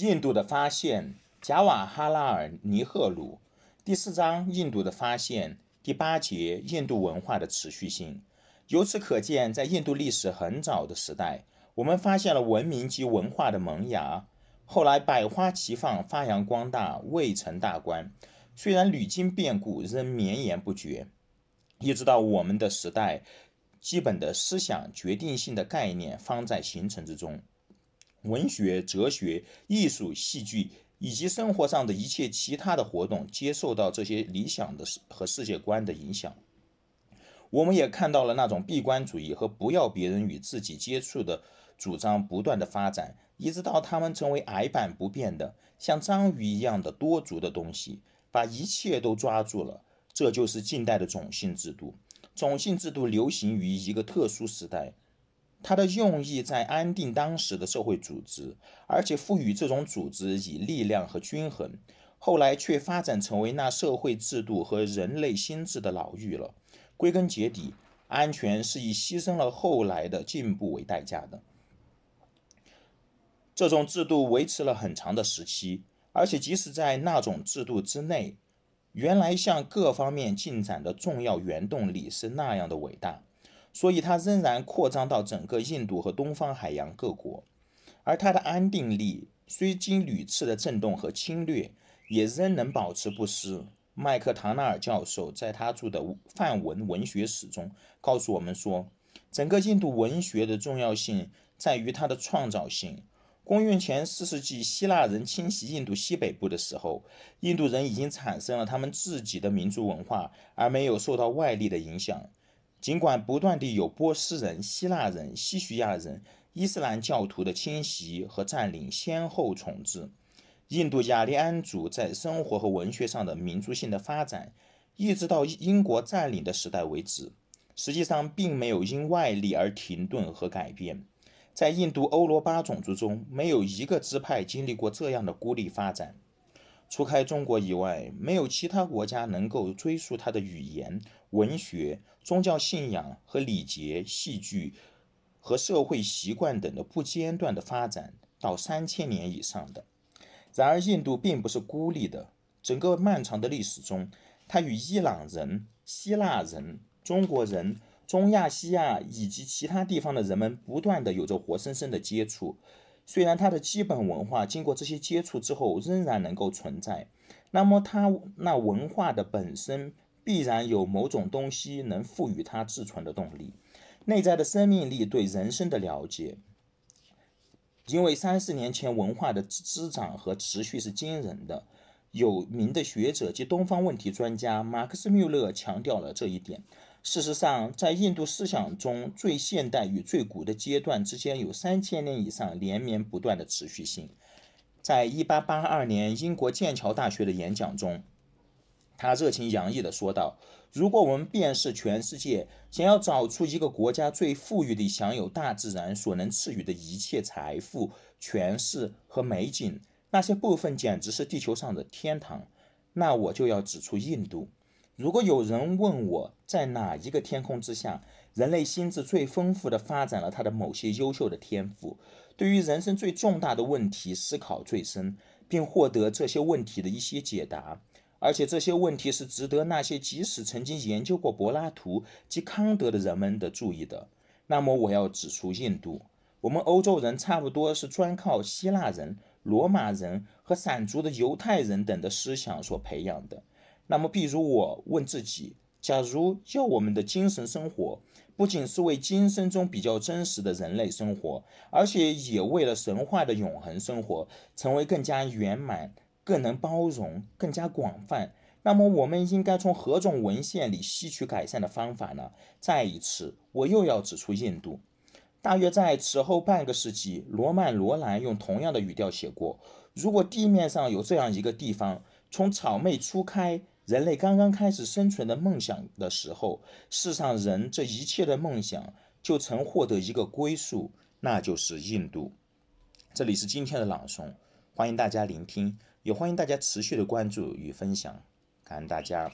印度的发现，贾瓦哈拉尔尼赫鲁。第四章，印度的发现。第八节，印度文化的持续性。由此可见，在印度历史很早的时代，我们发现了文明及文化的萌芽。后来百花齐放，发扬光大，未成大观。虽然屡经变故，仍绵延不绝。一直到我们的时代，基本的思想、决定性的概念方在形成之中。文学、哲学、艺术、戏剧以及生活上的一切其他的活动，接受到这些理想的和世界观的影响。我们也看到了那种闭关主义和不要别人与自己接触的主张不断的发展。一直到他们成为矮板不变的，像章鱼一样的多足的东西，把一切都抓住了。这就是近代的种姓制度。种姓制度流行于一个特殊时代，它的用意在安定当时的社会组织，而且赋予这种组织以力量和均衡。后来却发展成为那社会制度和人类心智的牢狱了。归根结底，安全是以牺牲了后来的进步为代价的。这种制度维持了很长的时期，而且即使在那种制度之内，原来向各方面进展的重要原动力是那样的伟大，所以它仍然扩张到整个印度和东方海洋各国。而它的安定力虽经屡次的震动和侵略，也仍能保持不失。麦克唐纳尔教授在他著的梵文文学史中告诉我们说，整个印度文学的重要性在于它的创造性。公元前四世纪，希腊人侵袭印度西北部的时候，印度人已经产生了他们自己的民族文化，而没有受到外力的影响。尽管不断地有波斯人、希腊人、西徐亚人、伊斯兰教徒的侵袭和占领先后重置，印度雅利安族在生活和文学上的民族性的发展，一直到英国占领的时代为止，实际上并没有因外力而停顿和改变。在印度欧罗巴种族中，没有一个支派经历过这样的孤立发展。除开中国以外，没有其他国家能够追溯它的语言、文学、宗教信仰和礼节、戏剧和社会习惯等的不间断的发展到三千年以上的。然而，印度并不是孤立的。整个漫长的历史中，它与伊朗人、希腊人、中国人。中亚西亚以及其他地方的人们不断的有着活生生的接触，虽然它的基本文化经过这些接触之后仍然能够存在，那么它那文化的本身必然有某种东西能赋予它自存的动力，内在的生命力对人生的了解。因为三四年前文化的滋长和持续是惊人的，有名的学者及东方问题专家马克思缪勒强调了这一点。事实上，在印度思想中，最现代与最古的阶段之间有三千年以上连绵不断的持续性。在一八八二年英国剑桥大学的演讲中，他热情洋溢地说道：“如果我们辨识全世界，想要找出一个国家最富裕地享有大自然所能赐予的一切财富、权势和美景，那些部分简直是地球上的天堂，那我就要指出印度。”如果有人问我在哪一个天空之下，人类心智最丰富的发展了他的某些优秀的天赋，对于人生最重大的问题思考最深，并获得这些问题的一些解答，而且这些问题是值得那些即使曾经研究过柏拉图及康德的人们的注意的，那么我要指出印度。我们欧洲人差不多是专靠希腊人、罗马人和散族的犹太人等的思想所培养的。那么，比如我问自己：假如要我们的精神生活不仅是为今生中比较真实的人类生活，而且也为了神话的永恒生活成为更加圆满、更能包容、更加广泛，那么我们应该从何种文献里吸取改善的方法呢？再一次，我又要指出印度。大约在此后半个世纪，罗曼·罗兰用同样的语调写过：如果地面上有这样一个地方，从草昧初开。人类刚刚开始生存的梦想的时候，世上人这一切的梦想就曾获得一个归宿，那就是印度。这里是今天的朗诵，欢迎大家聆听，也欢迎大家持续的关注与分享，感恩大家。